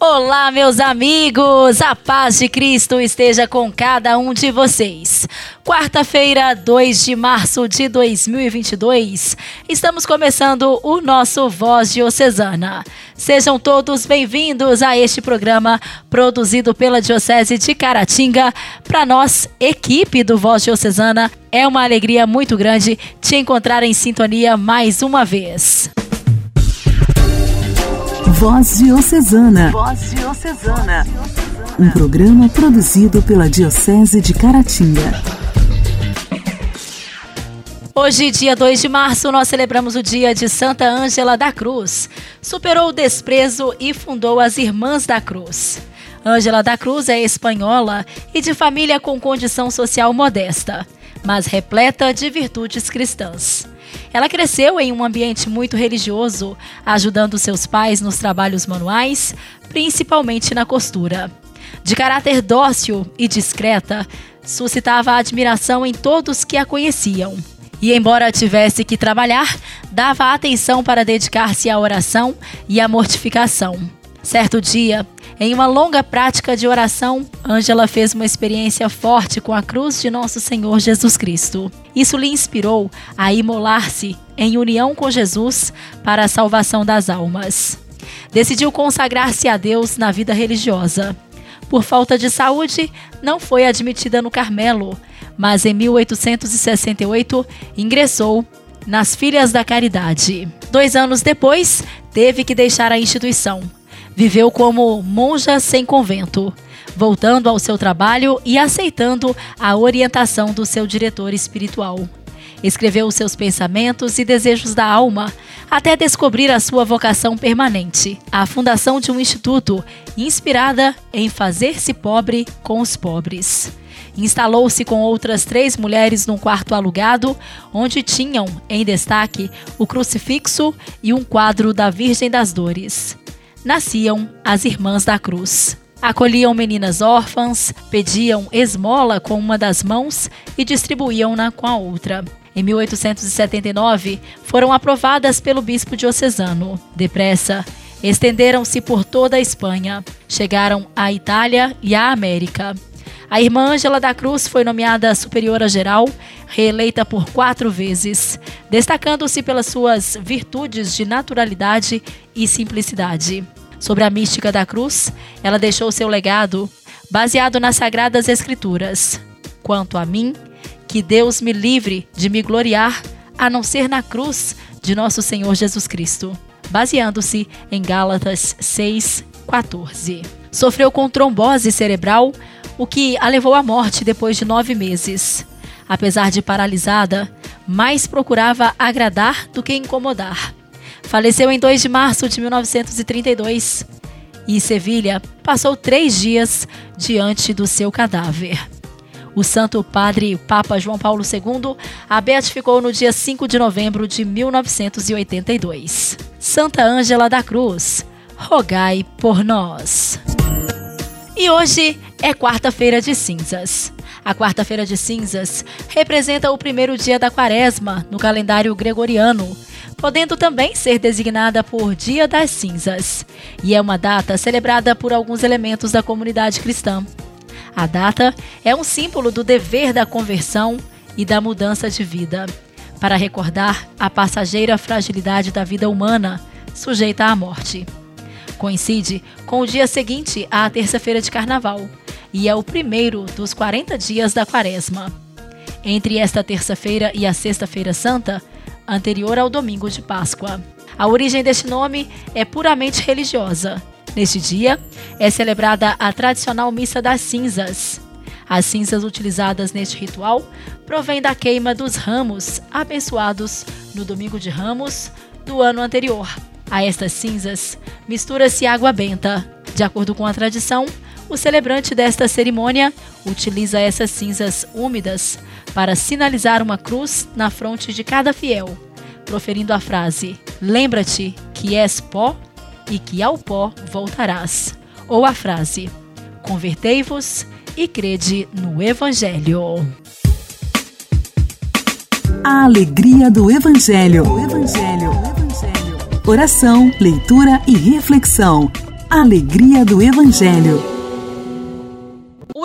Olá, meus amigos! A paz de Cristo esteja com cada um de vocês. Quarta-feira, 2 de março de 2022, estamos começando o nosso Voz Diocesana. Sejam todos bem-vindos a este programa produzido pela Diocese de Caratinga. Para nós, equipe do Voz Diocesana, é uma alegria muito grande te encontrar em sintonia mais uma vez. Voz Diocesana. Voz Diocesana. Um programa produzido pela Diocese de Caratinga. Hoje, dia 2 de março, nós celebramos o dia de Santa Ângela da Cruz. Superou o desprezo e fundou as Irmãs da Cruz. Ângela da Cruz é espanhola e de família com condição social modesta, mas repleta de virtudes cristãs. Ela cresceu em um ambiente muito religioso, ajudando seus pais nos trabalhos manuais, principalmente na costura. De caráter dócil e discreta, suscitava admiração em todos que a conheciam. E, embora tivesse que trabalhar, dava atenção para dedicar-se à oração e à mortificação. Certo dia, em uma longa prática de oração, Ângela fez uma experiência forte com a cruz de nosso Senhor Jesus Cristo. Isso lhe inspirou a imolar-se em união com Jesus para a salvação das almas. Decidiu consagrar-se a Deus na vida religiosa. Por falta de saúde, não foi admitida no Carmelo, mas em 1868 ingressou nas Filhas da Caridade. Dois anos depois, teve que deixar a instituição Viveu como monja sem convento, voltando ao seu trabalho e aceitando a orientação do seu diretor espiritual. Escreveu os seus pensamentos e desejos da alma até descobrir a sua vocação permanente, a fundação de um instituto inspirada em fazer-se pobre com os pobres. Instalou-se com outras três mulheres num quarto alugado, onde tinham, em destaque, o crucifixo e um quadro da Virgem das Dores nasciam as Irmãs da Cruz. Acolhiam meninas órfãs, pediam esmola com uma das mãos e distribuíam-na com a outra. Em 1879, foram aprovadas pelo bispo diocesano. Depressa, estenderam-se por toda a Espanha, chegaram à Itália e à América. A irmã Ângela da Cruz foi nomeada superiora geral, reeleita por quatro vezes, destacando-se pelas suas virtudes de naturalidade e simplicidade. Sobre a mística da cruz, ela deixou seu legado baseado nas sagradas escrituras. Quanto a mim, que Deus me livre de me gloriar a não ser na cruz de nosso Senhor Jesus Cristo, baseando-se em Gálatas 6:14. Sofreu com trombose cerebral, o que a levou à morte depois de nove meses. Apesar de paralisada, mais procurava agradar do que incomodar. Faleceu em 2 de março de 1932 e Sevilha passou três dias diante do seu cadáver. O Santo Padre Papa João Paulo II a beatificou no dia 5 de novembro de 1982. Santa Ângela da Cruz, rogai por nós. E hoje é quarta-feira de cinzas. A quarta-feira de cinzas representa o primeiro dia da quaresma no calendário gregoriano, podendo também ser designada por Dia das Cinzas, e é uma data celebrada por alguns elementos da comunidade cristã. A data é um símbolo do dever da conversão e da mudança de vida, para recordar a passageira fragilidade da vida humana, sujeita à morte coincide com o dia seguinte à terça-feira de carnaval e é o primeiro dos 40 dias da quaresma. Entre esta terça-feira e a Sexta-feira Santa, anterior ao domingo de Páscoa. A origem deste nome é puramente religiosa. Neste dia é celebrada a tradicional Missa das Cinzas. As cinzas utilizadas neste ritual provêm da queima dos ramos abençoados no domingo de Ramos do ano anterior. A estas cinzas mistura-se água benta. De acordo com a tradição, o celebrante desta cerimônia utiliza essas cinzas úmidas para sinalizar uma cruz na fronte de cada fiel, proferindo a frase: Lembra-te que és pó e que ao pó voltarás. Ou a frase: Convertei-vos e crede no Evangelho. A alegria do Evangelho. Evangelho. Evangelho. Oração, leitura e reflexão. Alegria do Evangelho.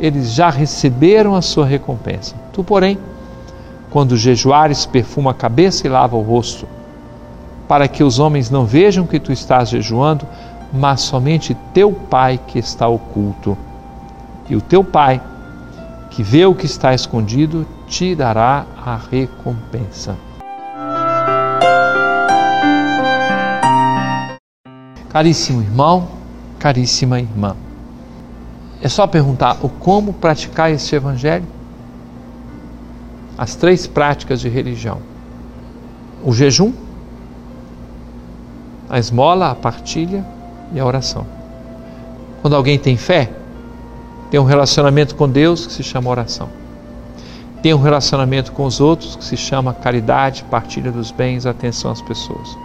eles já receberam a sua recompensa. Tu, porém, quando jejuares, perfuma a cabeça e lava o rosto, para que os homens não vejam que tu estás jejuando, mas somente teu Pai que está oculto. E o teu Pai, que vê o que está escondido, te dará a recompensa. Caríssimo irmão, caríssima irmã. É só perguntar o como praticar este evangelho? As três práticas de religião: o jejum, a esmola, a partilha e a oração. Quando alguém tem fé, tem um relacionamento com Deus que se chama oração. Tem um relacionamento com os outros que se chama caridade, partilha dos bens, atenção às pessoas.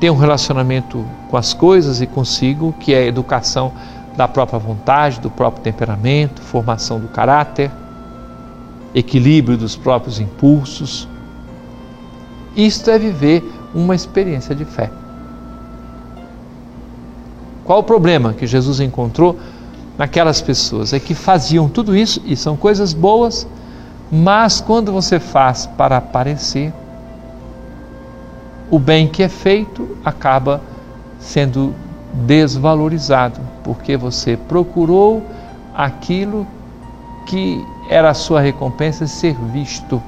Tem um relacionamento com as coisas e consigo, que é educação da própria vontade, do próprio temperamento, formação do caráter, equilíbrio dos próprios impulsos. Isto é viver uma experiência de fé. Qual o problema que Jesus encontrou naquelas pessoas? É que faziam tudo isso e são coisas boas, mas quando você faz para aparecer, o bem que é feito acaba sendo desvalorizado, porque você procurou aquilo que era a sua recompensa ser visto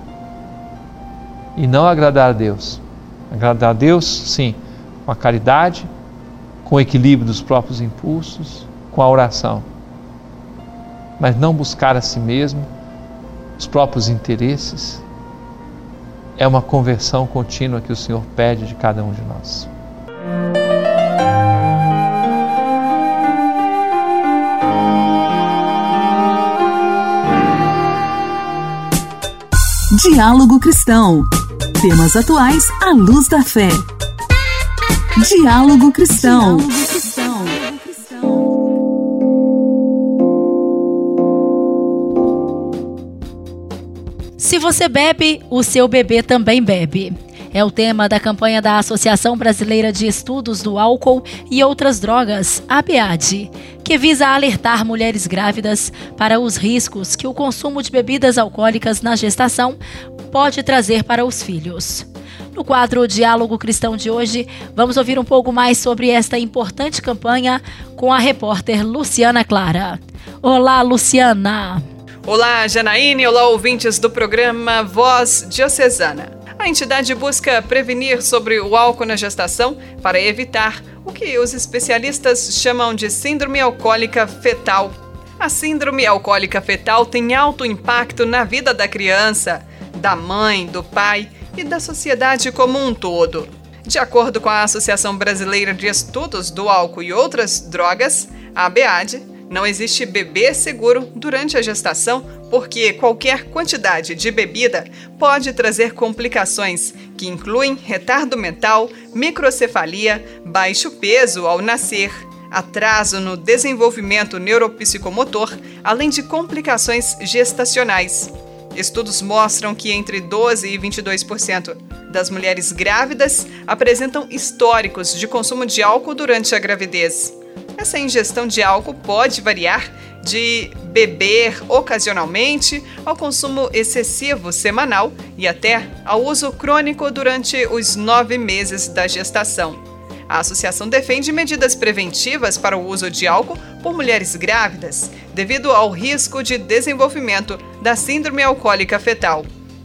e não agradar a Deus. Agradar a Deus, sim, com a caridade, com o equilíbrio dos próprios impulsos, com a oração. Mas não buscar a si mesmo, os próprios interesses. É uma conversão contínua que o Senhor pede de cada um de nós. Diálogo Cristão. Temas atuais à luz da fé. Diálogo Cristão. Se você bebe, o seu bebê também bebe. É o tema da campanha da Associação Brasileira de Estudos do Álcool e Outras Drogas, ABAD, que visa alertar mulheres grávidas para os riscos que o consumo de bebidas alcoólicas na gestação pode trazer para os filhos. No quadro Diálogo Cristão de hoje, vamos ouvir um pouco mais sobre esta importante campanha com a repórter Luciana Clara. Olá, Luciana! Olá, Janaíne, olá, ouvintes do programa Voz Diocesana. A entidade busca prevenir sobre o álcool na gestação para evitar o que os especialistas chamam de síndrome alcoólica fetal. A síndrome alcoólica fetal tem alto impacto na vida da criança, da mãe, do pai e da sociedade como um todo. De acordo com a Associação Brasileira de Estudos do Álcool e Outras Drogas, a ABAD, não existe bebê seguro durante a gestação porque qualquer quantidade de bebida pode trazer complicações que incluem retardo mental, microcefalia, baixo peso ao nascer, atraso no desenvolvimento neuropsicomotor, além de complicações gestacionais. Estudos mostram que entre 12 e 22% das mulheres grávidas apresentam históricos de consumo de álcool durante a gravidez. Essa ingestão de álcool pode variar de beber ocasionalmente ao consumo excessivo semanal e até ao uso crônico durante os nove meses da gestação. A associação defende medidas preventivas para o uso de álcool por mulheres grávidas, devido ao risco de desenvolvimento da síndrome alcoólica fetal.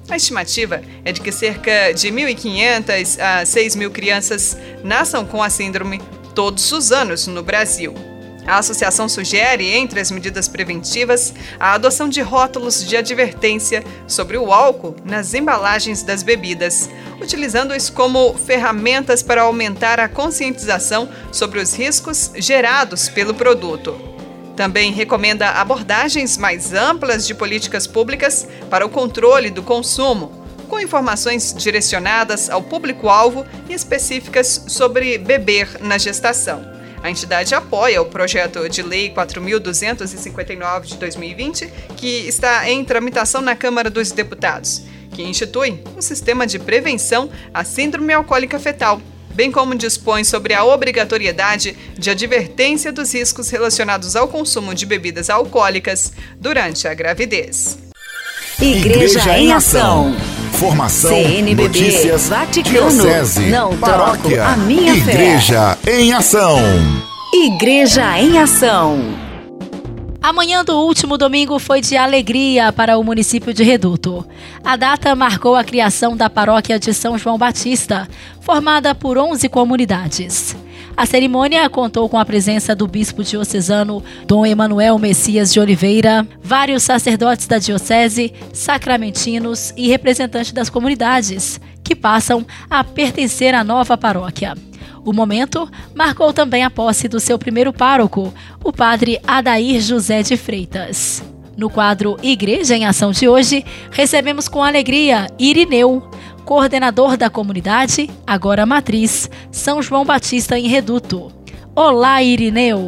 A estimativa é de que cerca de 1.500 a 6.000 crianças nasçam com a síndrome todos os anos no Brasil. A associação sugere, entre as medidas preventivas, a adoção de rótulos de advertência sobre o álcool nas embalagens das bebidas, utilizando-os como ferramentas para aumentar a conscientização sobre os riscos gerados pelo produto. Também recomenda abordagens mais amplas de políticas públicas para o controle do consumo, com informações direcionadas ao público-alvo e específicas sobre beber na gestação. A entidade apoia o projeto de lei 4.259 de 2020, que está em tramitação na Câmara dos Deputados, que institui um sistema de prevenção à síndrome alcoólica fetal, bem como dispõe sobre a obrigatoriedade de advertência dos riscos relacionados ao consumo de bebidas alcoólicas durante a gravidez. Igreja, Igreja em Ação. Formação, CNBB, notícias, Vaticano, diocese, não paróquia, troco a minha Igreja fé. em Ação. Igreja em Ação. A manhã do último domingo foi de alegria para o município de Reduto. A data marcou a criação da paróquia de São João Batista, formada por 11 comunidades. A cerimônia contou com a presença do bispo diocesano Dom Emanuel Messias de Oliveira, vários sacerdotes da diocese, sacramentinos e representantes das comunidades, que passam a pertencer à nova paróquia. O momento marcou também a posse do seu primeiro pároco, o padre Adair José de Freitas. No quadro Igreja em Ação de hoje, recebemos com alegria Irineu, coordenador da comunidade, agora matriz, São João Batista em Reduto. Olá, Irineu!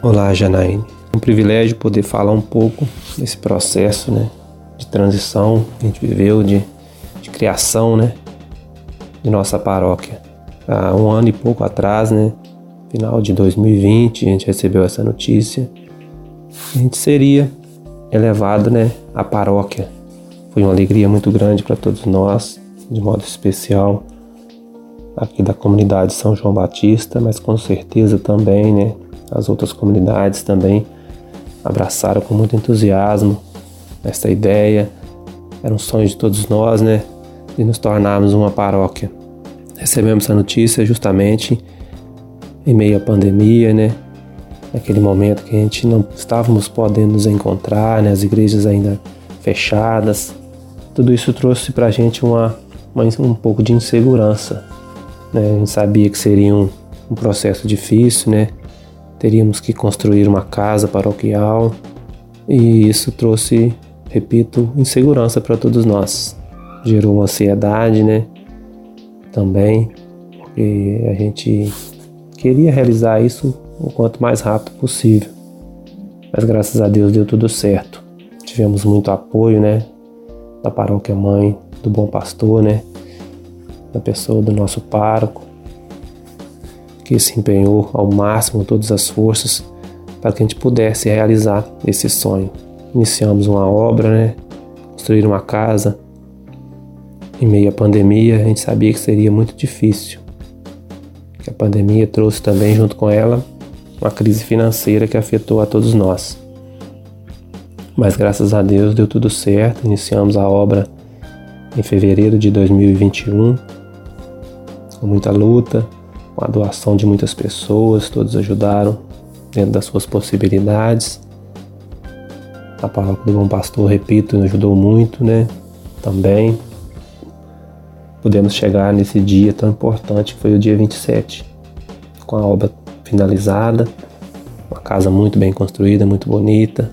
Olá, Janaíne. É um privilégio poder falar um pouco desse processo né, de transição que a gente viveu, de, de criação né, de nossa paróquia. Há um ano e pouco atrás, né, final de 2020, a gente recebeu essa notícia. A gente seria elevado né, à paróquia. Foi uma alegria muito grande para todos nós de modo especial aqui da comunidade São João Batista, mas com certeza também, né, as outras comunidades também abraçaram com muito entusiasmo essa ideia. Era um sonho de todos nós, né, de nos tornarmos uma paróquia. Recebemos essa notícia justamente em meio à pandemia, né, naquele momento que a gente não estávamos podendo nos encontrar, né, as igrejas ainda fechadas. Tudo isso trouxe para a gente uma mas um pouco de insegurança. Né? A gente sabia que seria um, um processo difícil, né? Teríamos que construir uma casa paroquial e isso trouxe, repito, insegurança para todos nós. Gerou ansiedade, né? Também, porque a gente queria realizar isso o quanto mais rápido possível. Mas graças a Deus deu tudo certo. Tivemos muito apoio, né? Da paróquia mãe, do bom pastor, né? Da pessoa do nosso pároco, que se empenhou ao máximo todas as forças para que a gente pudesse realizar esse sonho. Iniciamos uma obra, né? Construir uma casa. Em meio à pandemia, a gente sabia que seria muito difícil. Que a pandemia trouxe também junto com ela uma crise financeira que afetou a todos nós. Mas graças a Deus deu tudo certo, iniciamos a obra em fevereiro de 2021, com muita luta, com a doação de muitas pessoas, todos ajudaram dentro das suas possibilidades. A palavra do bom pastor, repito, ajudou muito, né? Também pudemos chegar nesse dia tão importante que foi o dia 27, com a obra finalizada, uma casa muito bem construída, muito bonita.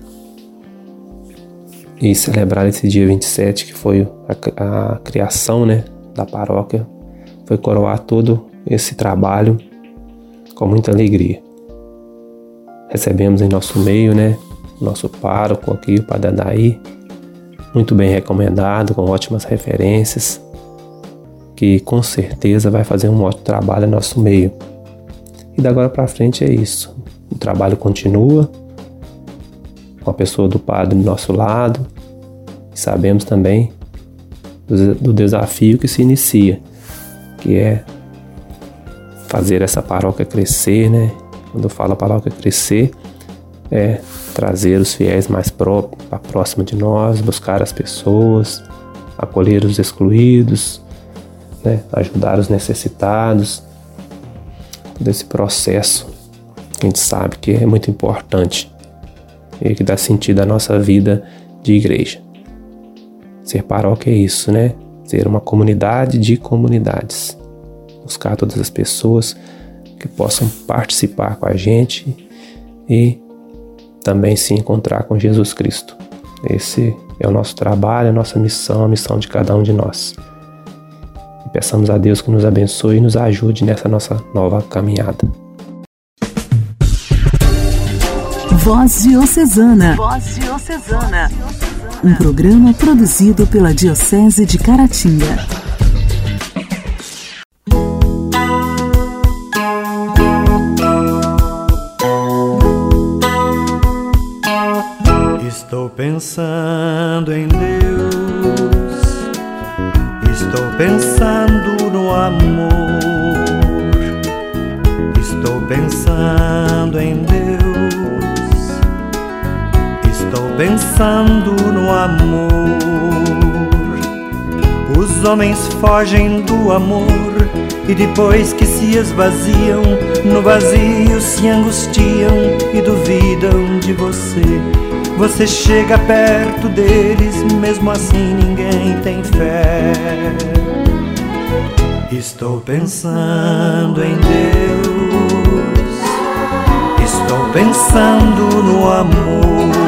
E celebrar esse dia 27, que foi a, a criação né, da paróquia, foi coroar todo esse trabalho com muita alegria. Recebemos em nosso meio, né, nosso pároco aqui, o Padre Adair, muito bem recomendado, com ótimas referências, que com certeza vai fazer um ótimo trabalho em nosso meio. E da agora para frente é isso. O trabalho continua, com a pessoa do Padre do nosso lado, sabemos também do, do desafio que se inicia, que é fazer essa paróquia crescer, né? Quando falo paróquia crescer, é trazer os fiéis mais para próximo de nós, buscar as pessoas, acolher os excluídos, né? ajudar os necessitados. Todo esse processo a gente sabe que é muito importante e que dá sentido à nossa vida de igreja. Ser paróquia é isso, né? Ser uma comunidade de comunidades. Buscar todas as pessoas que possam participar com a gente e também se encontrar com Jesus Cristo. Esse é o nosso trabalho, a nossa missão, a missão de cada um de nós. E peçamos a Deus que nos abençoe e nos ajude nessa nossa nova caminhada. Voz Diocesana. Voz Diocesana. Um programa produzido pela Diocese de Caratinga. pensando em Deus, pensando no amor. Os homens fogem do amor e depois que se esvaziam, no vazio se angustiam e duvidam de você você chega perto deles, mesmo assim ninguém tem fé. Estou pensando em Deus, estou pensando no amor,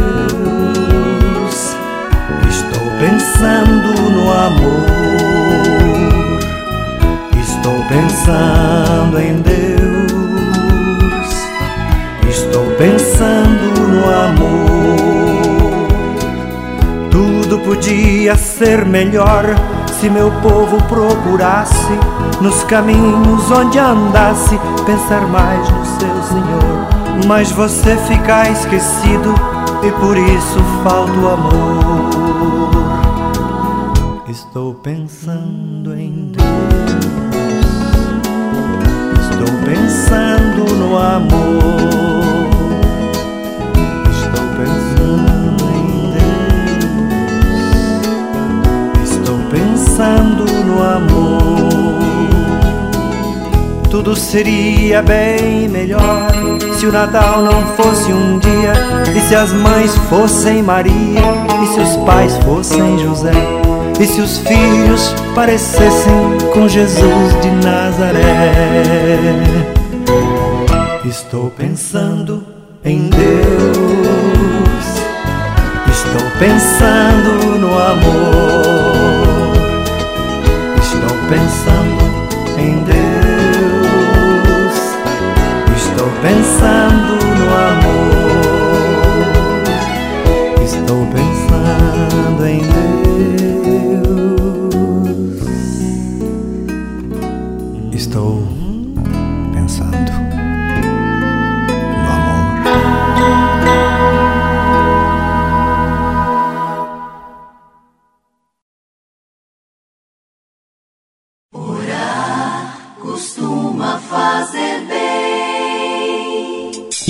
pensando no amor, estou pensando em Deus pensando no amor. Tudo podia ser melhor se meu povo procurasse nos caminhos onde andasse pensar mais no seu Senhor. Mas você fica esquecido e por isso falta o amor. Estou pensando em Deus. Estou pensando no amor. pensando no amor. Tudo seria bem melhor se o Natal não fosse um dia, e se as mães fossem Maria, e se os pais fossem José, e se os filhos parecessem com Jesus de Nazaré. Estou pensando em Deus, estou pensando no amor. Pensando em Deus, estou pensando no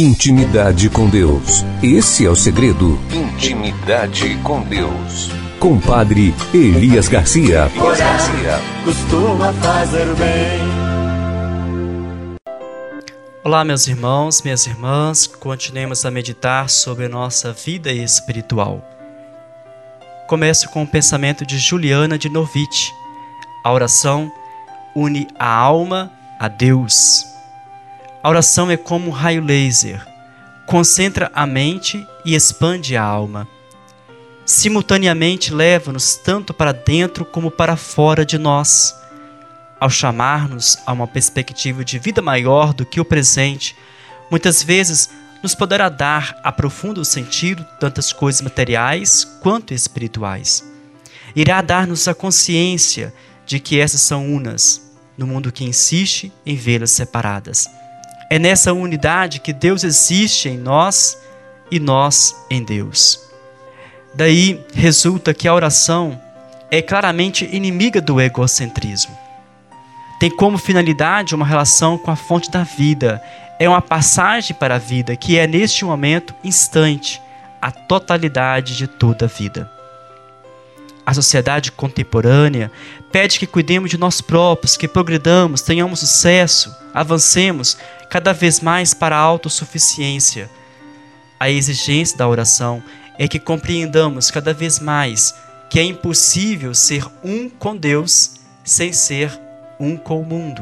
Intimidade com Deus. Esse é o segredo. Intimidade com Deus. Compadre Elias Garcia. Elias Garcia. Costuma fazer bem. Olá, meus irmãos, minhas irmãs. Continuemos a meditar sobre nossa vida espiritual. Começo com o pensamento de Juliana de Novitch. A oração une a alma a Deus. A oração é como um raio laser, concentra a mente e expande a alma. Simultaneamente leva-nos tanto para dentro como para fora de nós. Ao chamar-nos a uma perspectiva de vida maior do que o presente, muitas vezes nos poderá dar a profundo sentido tantas coisas materiais quanto espirituais. Irá dar-nos a consciência de que essas são unas, no mundo que insiste em vê-las separadas. É nessa unidade que Deus existe em nós e nós em Deus. Daí resulta que a oração é claramente inimiga do egocentrismo. Tem como finalidade uma relação com a fonte da vida, é uma passagem para a vida que é neste momento instante, a totalidade de toda a vida. A sociedade contemporânea pede que cuidemos de nós próprios, que progredamos, tenhamos sucesso, avancemos cada vez mais para a autossuficiência. A exigência da oração é que compreendamos cada vez mais que é impossível ser um com Deus sem ser um com o mundo.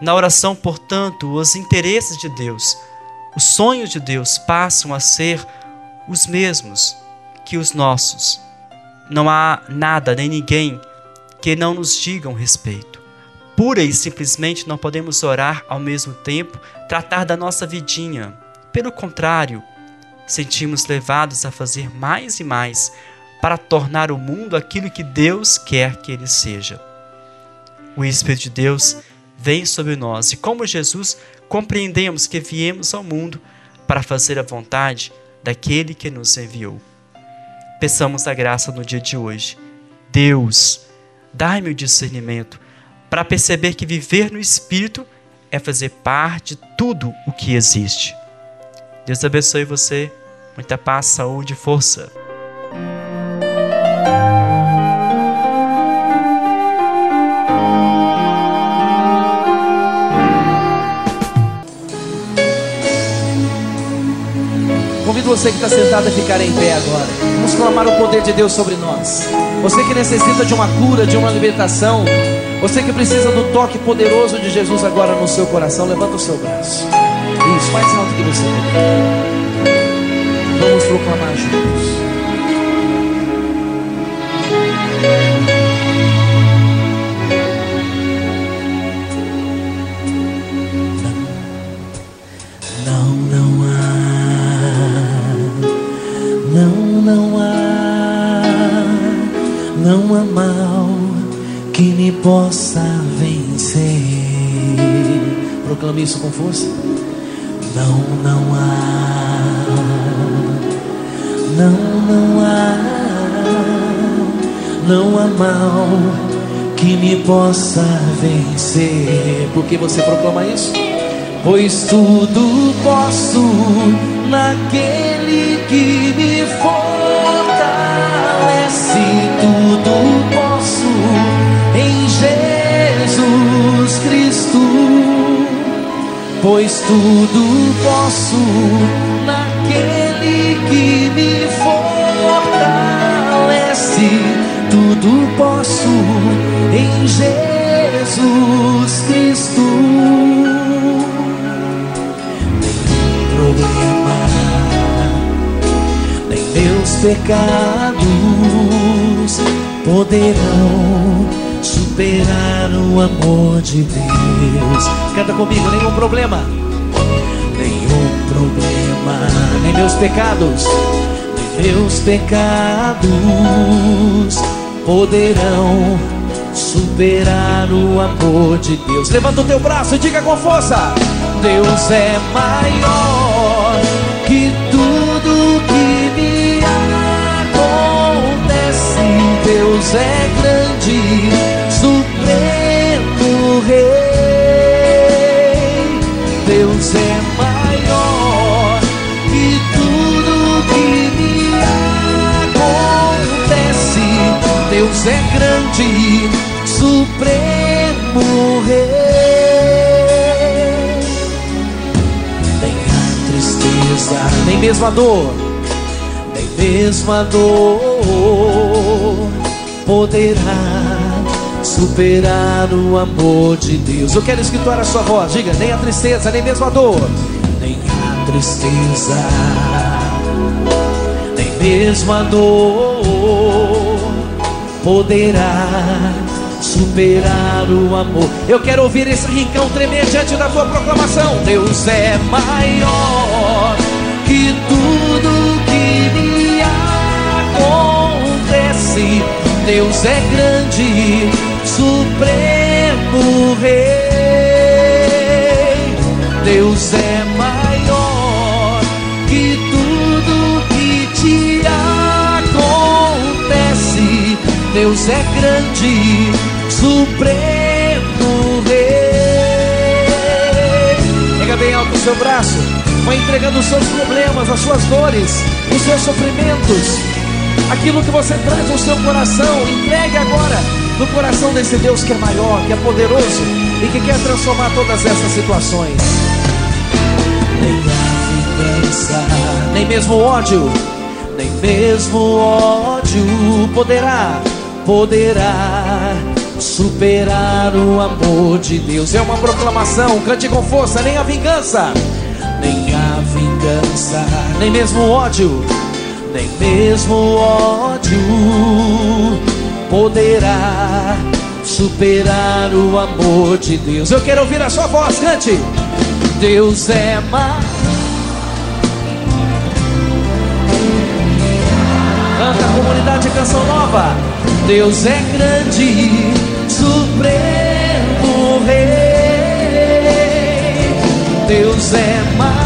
Na oração, portanto, os interesses de Deus, os sonhos de Deus passam a ser os mesmos que os nossos não há nada nem ninguém que não nos digam respeito. Pura e simplesmente não podemos orar ao mesmo tempo, tratar da nossa vidinha. Pelo contrário, sentimos levados a fazer mais e mais para tornar o mundo aquilo que Deus quer que ele seja. O Espírito de Deus vem sobre nós e, como Jesus, compreendemos que viemos ao mundo para fazer a vontade daquele que nos enviou. Peçamos a graça no dia de hoje. Deus, dai-me o discernimento para perceber que viver no Espírito é fazer parte de tudo o que existe. Deus abençoe você. Muita paz, saúde e força. Convido você que está sentado a ficar em pé agora. Vamos clamar o poder de Deus sobre nós. Você que necessita de uma cura, de uma libertação. Você que precisa do toque poderoso de Jesus agora no seu coração. Levanta o seu braço. Isso, mais alto que você. Vamos proclamar juntos. Não há mal que me possa vencer. Proclame isso com força. Não, não há. Não, não há. Não há mal que me possa vencer. Por que você proclama isso? Pois tudo posso naquele que me fortalece tudo posso em Jesus Cristo, pois tudo posso naquele que me fortalece, tudo posso em Jesus Cristo. Pecados poderão superar o amor de Deus. Canta comigo, nenhum problema. Nenhum problema, nem meus pecados, nem meus pecados poderão superar o amor de Deus. Levanta o teu braço e diga com força: Deus é maior Deus é grande, supremo rei. Deus é maior que tudo que me acontece. Deus é grande, supremo rei. Nem a tristeza, nem mesmo a dor, nem mesmo a dor poderá superar o amor de Deus. Eu quero escriturar a sua voz, diga, nem a tristeza, nem mesmo a dor, nem a tristeza, nem mesmo a dor poderá superar o amor. Eu quero ouvir esse rincão tremer diante da tua proclamação. Deus é maior Deus é grande Supremo Rei. Deus é maior que tudo que te acontece. Deus é grande, Supremo Rei. Pega bem alto o seu braço, vai entregando os seus problemas, as suas dores, os seus sofrimentos, aquilo que você traz no seu coração. Entregue agora no coração desse Deus que é maior, que é poderoso e que quer transformar todas essas situações. Nem a vingança, nem mesmo o ódio, nem mesmo ódio poderá, poderá superar o amor de Deus. É uma proclamação, cante com força, nem a vingança, nem a vingança, nem mesmo o ódio, nem mesmo ódio poderá superar o amor de Deus. Eu quero ouvir a sua voz, cante. Deus é mais. Canta a comunidade Canção Nova. Deus é grande, supremo rei. Deus é maior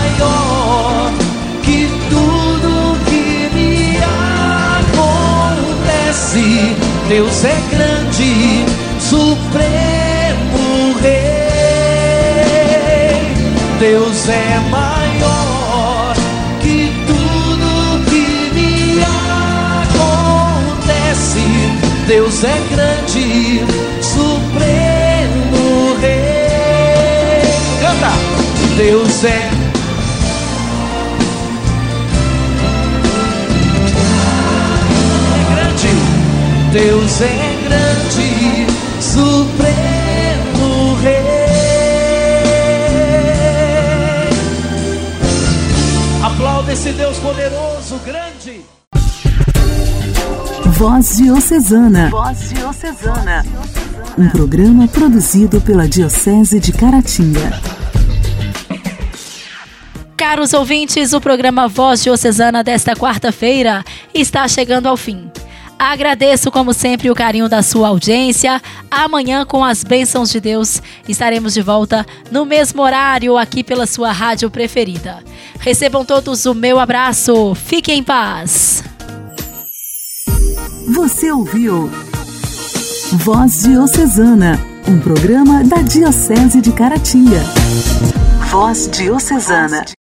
Deus é grande, supremo rei. Deus é maior que tudo que me acontece. Deus é grande, supremo rei. Canta. Deus é Deus é grande, supremo rei. Aplauda esse Deus poderoso, grande. Voz Diocesana. Voz Diocesana. Um programa produzido pela Diocese de Caratinga. Caros ouvintes, o programa Voz Diocesana desta quarta-feira está chegando ao fim. Agradeço, como sempre, o carinho da sua audiência. Amanhã, com as bênçãos de Deus, estaremos de volta no mesmo horário aqui pela sua rádio preferida. Recebam todos o meu abraço. Fiquem em paz. Você ouviu Voz Diocesana, um programa da Diocese de Caratinga. Voz Diocesana.